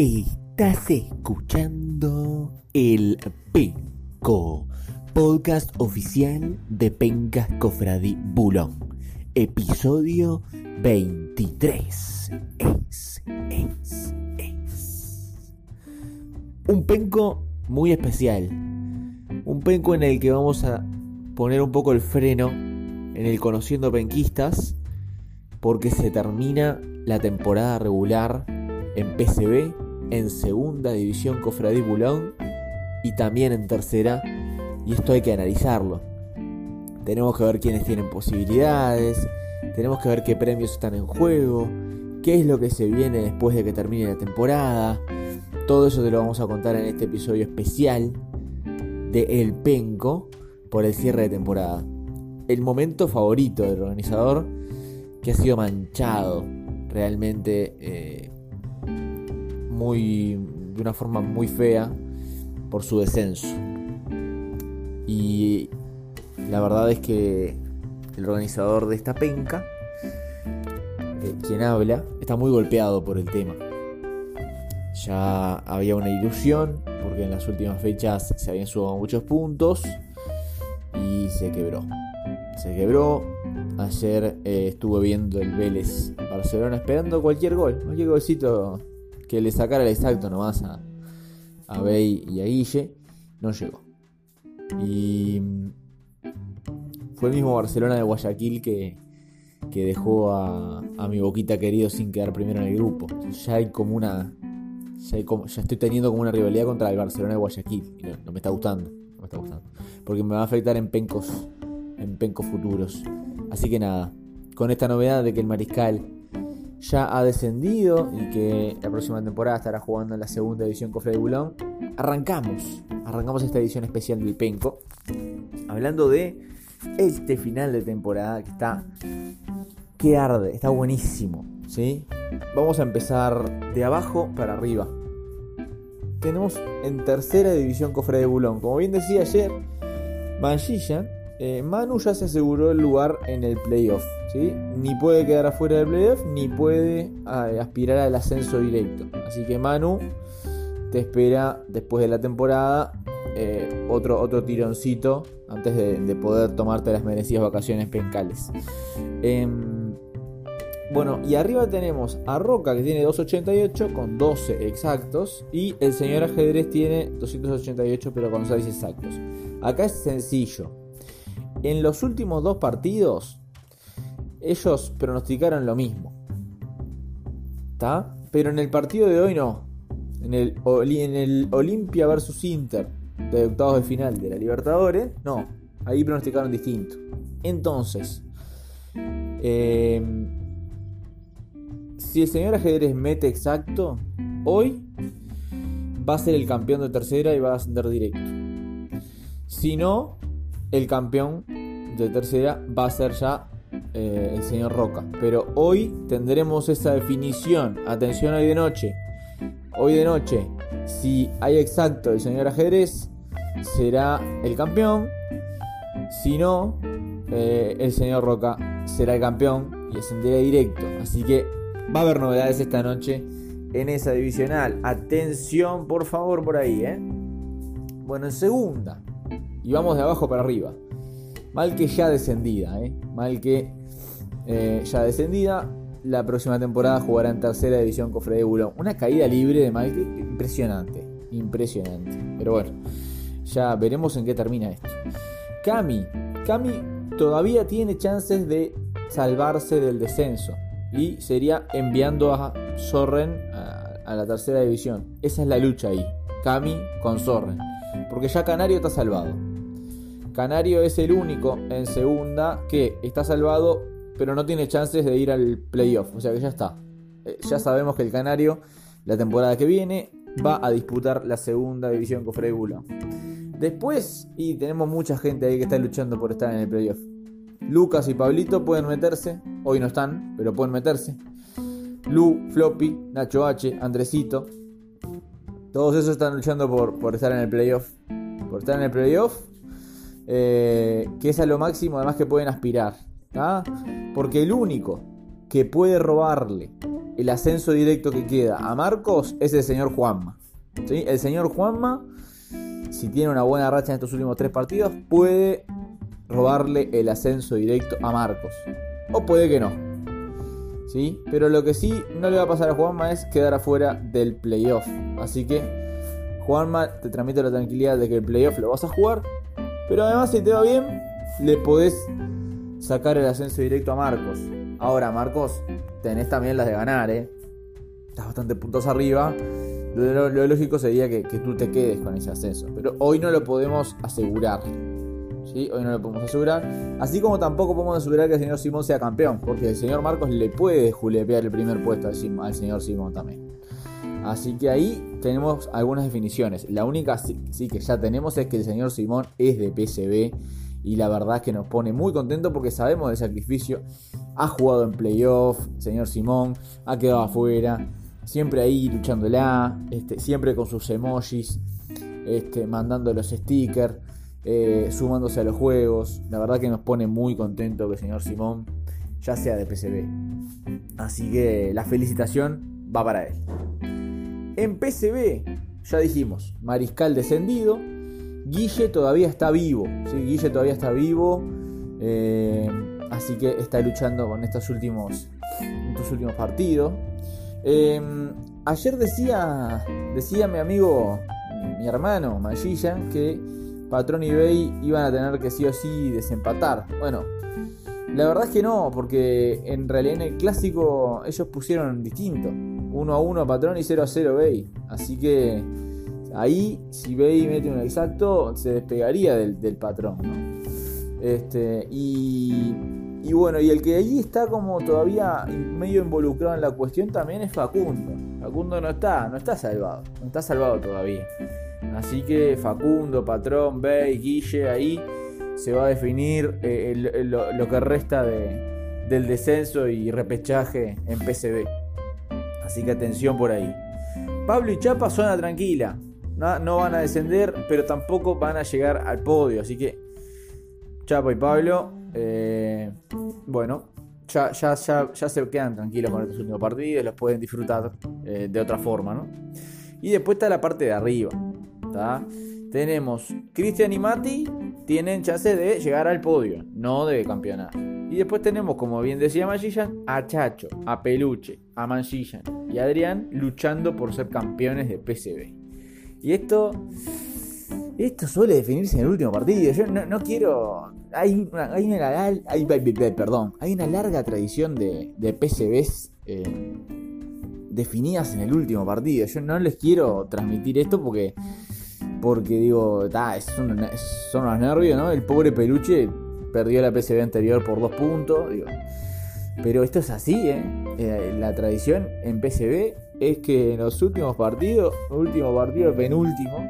Estás escuchando el Penco, podcast oficial de Pencas Cofradi Bulón, episodio 23. Es, es, es. Un penco muy especial. Un penco en el que vamos a poner un poco el freno en el Conociendo Penquistas, porque se termina la temporada regular en PCB, en Segunda División Cofradí Bulón y también en Tercera, y esto hay que analizarlo. Tenemos que ver quiénes tienen posibilidades, tenemos que ver qué premios están en juego, qué es lo que se viene después de que termine la temporada. Todo eso te lo vamos a contar en este episodio especial de El Penco por el cierre de temporada. El momento favorito del organizador que ha sido manchado realmente eh, muy de una forma muy fea por su descenso. Y la verdad es que el organizador de esta penca, eh, quien habla, está muy golpeado por el tema. Ya había una ilusión, porque en las últimas fechas se habían subido muchos puntos y se quebró. Se quebró. Ayer eh, estuve viendo el Vélez Barcelona esperando cualquier gol, cualquier golcito que le sacara el exacto nomás a, a Bey y a Guille. No llegó. Y fue el mismo Barcelona de Guayaquil que, que dejó a, a, mi boquita querido sin quedar primero en el grupo. Ya hay como una. Ya, ya estoy teniendo como una rivalidad contra el Barcelona de Guayaquil. Y no, no, me está gustando. No me está gustando. Porque me va a afectar en pencos. En pencos futuros. Así que nada. Con esta novedad de que el mariscal ya ha descendido y que la próxima temporada estará jugando en la segunda división Cofre de Bulón, arrancamos. Arrancamos esta edición especial del Penco. Hablando de este final de temporada que está que arde, está buenísimo, ¿sí? Vamos a empezar de abajo para arriba. Tenemos en tercera división Cofre de Bulón. Como bien decía ayer, Manchilla, eh, Manu ya se aseguró el lugar en el playoff, Ni puede quedar afuera del playoff, ni puede eh, aspirar al ascenso directo. Así que Manu te espera después de la temporada eh, otro, otro tironcito antes de, de, poder tomarte las merecidas vacaciones pencales. Eh, bueno, y arriba tenemos a Roca que tiene 288 con 12 exactos y el señor ajedrez tiene 288 pero con 6 exactos. Acá es sencillo. En los últimos dos partidos ellos pronosticaron lo mismo. ¿Está? Pero en el partido de hoy no. En el, Olimpia versus Inter de octavos de final de la Libertadores, no, ahí pronosticaron distinto. Entonces, eh, si el señor ajedrez mete exacto, hoy va a ser el campeón de tercera y va a ascender directo. Si no, el campeón de tercera va a ser ya eh, el señor Roca. Pero hoy tendremos esa definición. Atención hoy de noche. Hoy de noche, si hay exacto el señor ajedrez, será el campeón. Si no, eh, el señor Roca será el campeón y ascenderá directo. Así que va a haber novedades esta noche en esa divisional. Atención, por favor, por ahí, ¿eh? Bueno, en segunda. Y vamos de abajo para arriba. Mal que ya descendida, ¿eh? Mal que eh, ya descendida. La próxima temporada jugará en tercera división Cofre de Bulón. Una caída libre de Malque impresionante. Impresionante. Pero bueno, ya veremos en qué termina esto. Cami. Cami todavía tiene chances de salvarse del descenso. Y sería enviando a Sorren a, a la tercera división. Esa es la lucha ahí. Cami con Sorren. Porque ya Canario está salvado. Canario es el único en segunda que está salvado, pero no tiene chances de ir al playoff. O sea que ya está. Eh, ya sabemos que el Canario, la temporada que viene, va a disputar la segunda división con Freddy Bula. Después, y tenemos mucha gente ahí que está luchando por estar en el playoff. Lucas y Pablito pueden meterse. Hoy no están, pero pueden meterse. Lu, Floppy, Nacho H, Andresito. Todos esos están luchando por, por estar en el playoff. Por estar en el playoff. Eh, que es a lo máximo además que pueden aspirar. Porque el único que puede robarle el ascenso directo que queda a Marcos es el señor Juanma. ¿sí? El señor Juanma, si tiene una buena racha en estos últimos tres partidos, puede robarle el ascenso directo a Marcos. O puede que no. ¿Sí? Pero lo que sí no le va a pasar a Juanma es quedar afuera del playoff. Así que Juanma te transmite la tranquilidad de que el playoff lo vas a jugar. Pero además si te va bien, le podés sacar el ascenso directo a Marcos. Ahora, Marcos, tenés también las de ganar, ¿eh? Estás bastante puntos arriba. Lo, lógico sería que, que, tú te quedes con ese ascenso. Pero hoy no lo podemos asegurar. ¿sí? Hoy no lo podemos asegurar. Así como tampoco podemos asegurar que el señor Simón sea campeón. Porque el señor Marcos le puede julepear el primer puesto al, señor Simón también. Así que ahí tenemos algunas definiciones. La única sí, que ya tenemos es que el señor Simón es de PCB y la verdad es que nos pone muy contento porque sabemos del sacrificio. Ha jugado en playoff, señor Simón, ha quedado afuera, siempre ahí luchándola, este, siempre con sus emojis, este, mandando los stickers, eh, sumándose a los juegos. La verdad que nos pone muy contento que el señor Simón ya sea de PCB. Así que la felicitación va para él. En PCB, ya dijimos, Mariscal descendido, Guille todavía está vivo. Guille todavía está vivo, eh, así que está luchando con estos últimos, estos últimos partidos. Em, ayer decía, decía mi amigo, mi hermano Magilla, que Patrón y Bay iban a tener que sí o sí desempatar. Bueno, la verdad es que no, porque en realidad en el clásico ellos pusieron distinto. 1 a 1 Patrón y 0 a 0 Bay. Así que Ahí, si Bay mete un exacto, se despegaría del, patrón. Este, y, bueno, y el que ahí está como todavía medio involucrado en la cuestión también es Facundo. Facundo no está, no está salvado, no está salvado todavía. Así que Facundo, Patrón, Bay, Guille, ahí se va a definir eh, lo, que resta del descenso y repechaje en PCB. Así que atención por ahí. Pablo y Chapa zona tranquila no, van a descender, pero tampoco van a llegar al podio. Así que Chapo y Pablo, eh, bueno, ya, se quedan tranquilos con estos últimos partidos, los pueden disfrutar eh, de otra forma, ¿no? Y después está la parte de arriba. Tenemos Cristian y Mati, tienen chance de llegar al podio, no de campeonar. Y después tenemos, como bien decía Magillan, a Chacho, a Peluche, a Manchillan y a Adrián luchando por ser campeones de PCB. Y esto. Esto suele definirse en el último partido. Yo no, quiero. Hay una, hay hay, perdón, hay una larga tradición de, de PCBs eh, definidas en el último partido. Yo no les quiero transmitir esto porque. Porque digo, son, son unos nervios, ¿no? El pobre peluche perdió la PCB anterior por dos puntos. Pero esto es así, ¿eh? ¿eh? La tradición en PCB es que en los últimos partidos, último partido, penúltimo,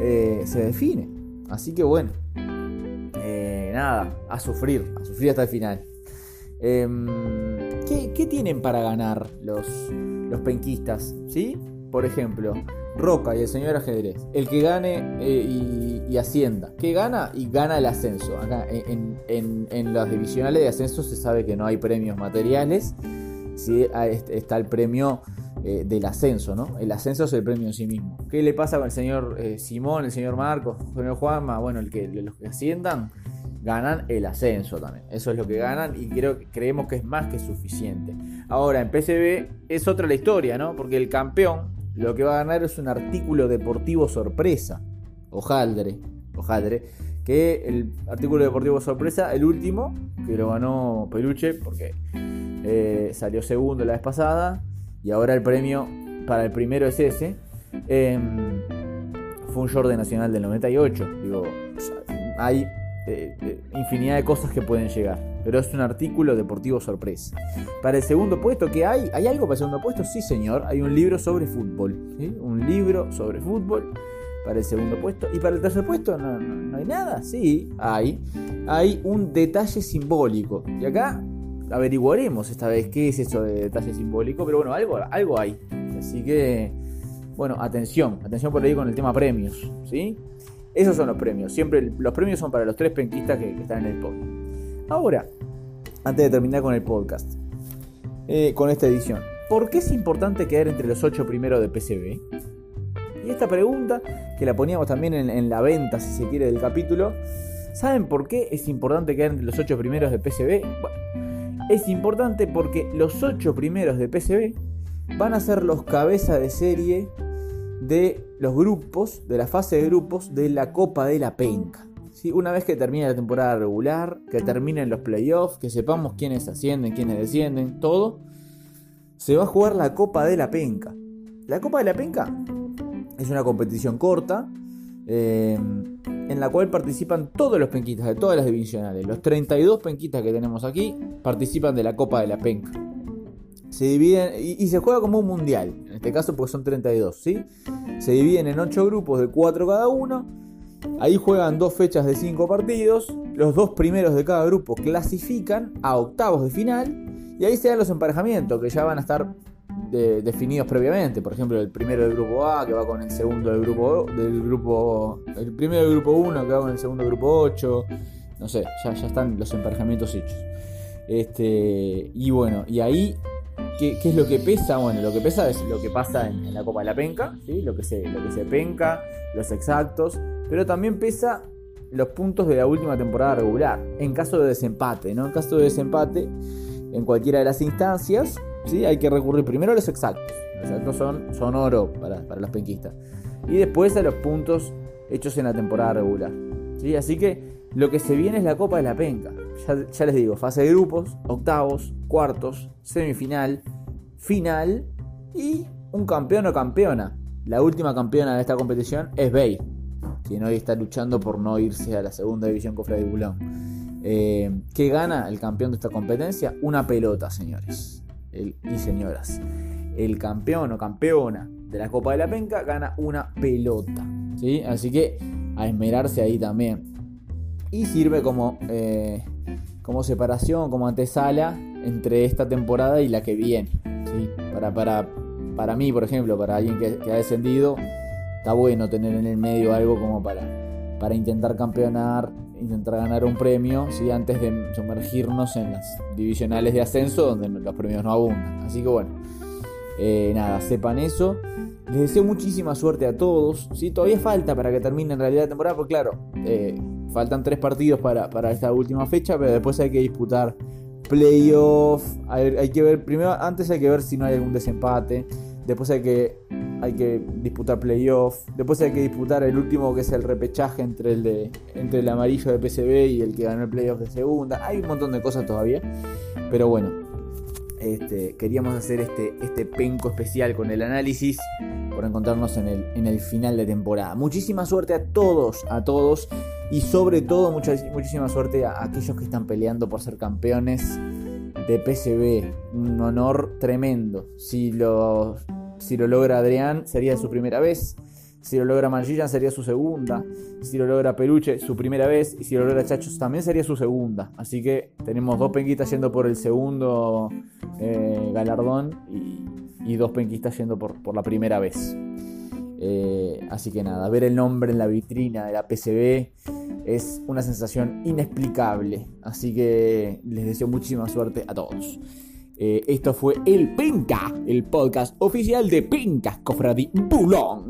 eh, se define. Así que bueno, eh, nada, a sufrir, a sufrir hasta el final. Em, ¿qué, tienen para ganar los, los penquistas? ¿Sí? Por ejemplo, Roca y el señor ajedrez. El que gane eh, y, ascienda. ¿Qué gana? Y gana el ascenso. Acá en, en, en, las divisionales de ascenso se sabe que no hay premios materiales. ¿sí? Está el premio eh, del ascenso, ¿no? El ascenso es el premio en sí mismo. ¿Qué le pasa con el señor eh, Simón, el señor Marcos, el señor Juanma? Bueno, el que, los que asciendan ganan el ascenso también. Eso es lo que ganan y creo, creemos que es más que suficiente. Ahora, en PCB es otra la historia, ¿no? Porque el campeón lo que va a ganar es un artículo deportivo sorpresa. Ojaldre, ojaldre. Que el artículo deportivo sorpresa, el último, que lo ganó Peluche, porque eh, salió segundo la vez pasada y ahora el premio para el primero es ese. Em, fue un Jordan Nacional del 98. Digo, hay eh, eh, infinidad de cosas que pueden llegar. Pero es un artículo deportivo sorpresa. Para el segundo puesto, ¿qué hay? ¿Hay algo para el segundo puesto? Sí, señor. Hay un libro sobre fútbol. Un libro sobre fútbol para el segundo puesto. ¿Y para el tercer puesto no, no hay nada? Sí, hay. Hay un detalle simbólico. Y acá averiguaremos esta vez qué es eso de detalle simbólico, pero bueno, algo, algo hay. Así que, bueno, atención, atención por ahí con el tema premios, ¿sí? Esos son los premios, siempre los premios son para los tres penquistas que, están en el podio. Ahora, antes de terminar con el podcast, eh, con esta edición, ¿por qué es importante quedar entre los 8 primeros de PCB? Y esta pregunta, que la poníamos también en, la venta, si se quiere, del capítulo, ¿saben por qué es importante quedar entre los 8 primeros de PCB? Bueno, es importante porque los 8 primeros de PCB van a ser los cabezas de serie de los grupos, de la fase de grupos de la Copa de la Penca. Una vez que termine la temporada regular, que terminen los playoffs, que sepamos quiénes ascienden, quiénes descienden, todo, se va a jugar la Copa de la Penca. La Copa de la Penca es una competición corta eh, en la cual participan todos los penquitas de todas las divisionales. Los 32 penquitas que tenemos aquí participan de la Copa de la Penca. Se dividen y, se juega como un mundial, en este caso porque son 32, ¿sí? Se dividen en 8 grupos de 4 cada uno. Ahí juegan dos fechas de 5 partidos. Los dos primeros de cada grupo clasifican a octavos de final. Y ahí se dan los emparejamientos que ya van a estar definidos previamente. Por ejemplo, el primero del grupo A que va con el segundo del grupo del grupo el primero del grupo 1 que va con el segundo del grupo 8. No sé, ya, ya están los emparejamientos hechos. Este, y bueno, y ahí ¿Qué, es lo que pesa? Bueno, lo que pesa es lo que pasa en, la Copa de la Penca, ¿sí? lo, que se, lo que se penca, los exactos, pero también pesa los puntos de la última temporada regular, en caso de desempate, ¿no? En caso de desempate, en cualquiera de las instancias, ¿sí? Hay que recurrir primero a los exactos. Los exactos son, son oro para, para los penquistas. Y después a los puntos hechos en la temporada regular. ¿sí? Así que lo que se viene es la Copa de la Penca. Ya, les digo, fase de grupos, octavos, cuartos, semifinal, final y un campeón o campeona. La última campeona de esta competición es Bay, quien hoy está luchando por no irse a la segunda división Cofre de Bulón. Eh, ¿Qué gana el campeón de esta competencia? Una pelota, señores y señoras. El campeón o campeona de la Copa de la Penca gana una pelota. ¿sí? Así que a esmerarse ahí también. Y sirve como, eh, como separación, como antesala entre esta temporada y la que viene. ¿sí? Para, para, para mí, por ejemplo, para alguien que, ha descendido, está bueno tener en el medio algo como para, para intentar campeonar, intentar ganar un premio, ¿sí? antes de sumergirnos en las divisionales de ascenso donde los premios no abundan. Así que bueno, eh, nada, sepan eso. Les deseo muchísima suerte a todos. ¿sí? Todavía falta para que termine en realidad la temporada, porque claro, eh, faltan tres partidos para, para, esta última fecha, pero después hay que disputar playoff. Hay, hay, que ver, primero, antes hay que ver si no hay algún desempate. Después hay que, hay que disputar playoff. Después hay que disputar el último que es el repechaje entre el, de, entre el amarillo de PCB y el que ganó el playoff de segunda. Hay un montón de cosas todavía. Pero bueno, este, queríamos hacer este, este penco especial con el análisis por encontrarnos en el, en el final de temporada. Muchísima suerte a todos, a todos. Y sobre todo mucha, muchísima suerte a aquellos que están peleando por ser campeones de PCB. Un honor tremendo. Si lo, si lo logra Adrián, sería su primera vez. Si lo logra Magillan, sería su segunda. Si lo logra Peluche, su primera vez. Y si lo logra Chachos, también sería su segunda. Así que tenemos dos penquitas yendo por el segundo eh, galardón y, dos penquistas yendo por, por la primera vez. Eh, así que nada, ver el nombre en la vitrina de la PCB es una sensación inexplicable. Así que les deseo muchísima suerte a todos. Eh, esto fue el Penca, el podcast oficial de Pencas Cofradi Bulón.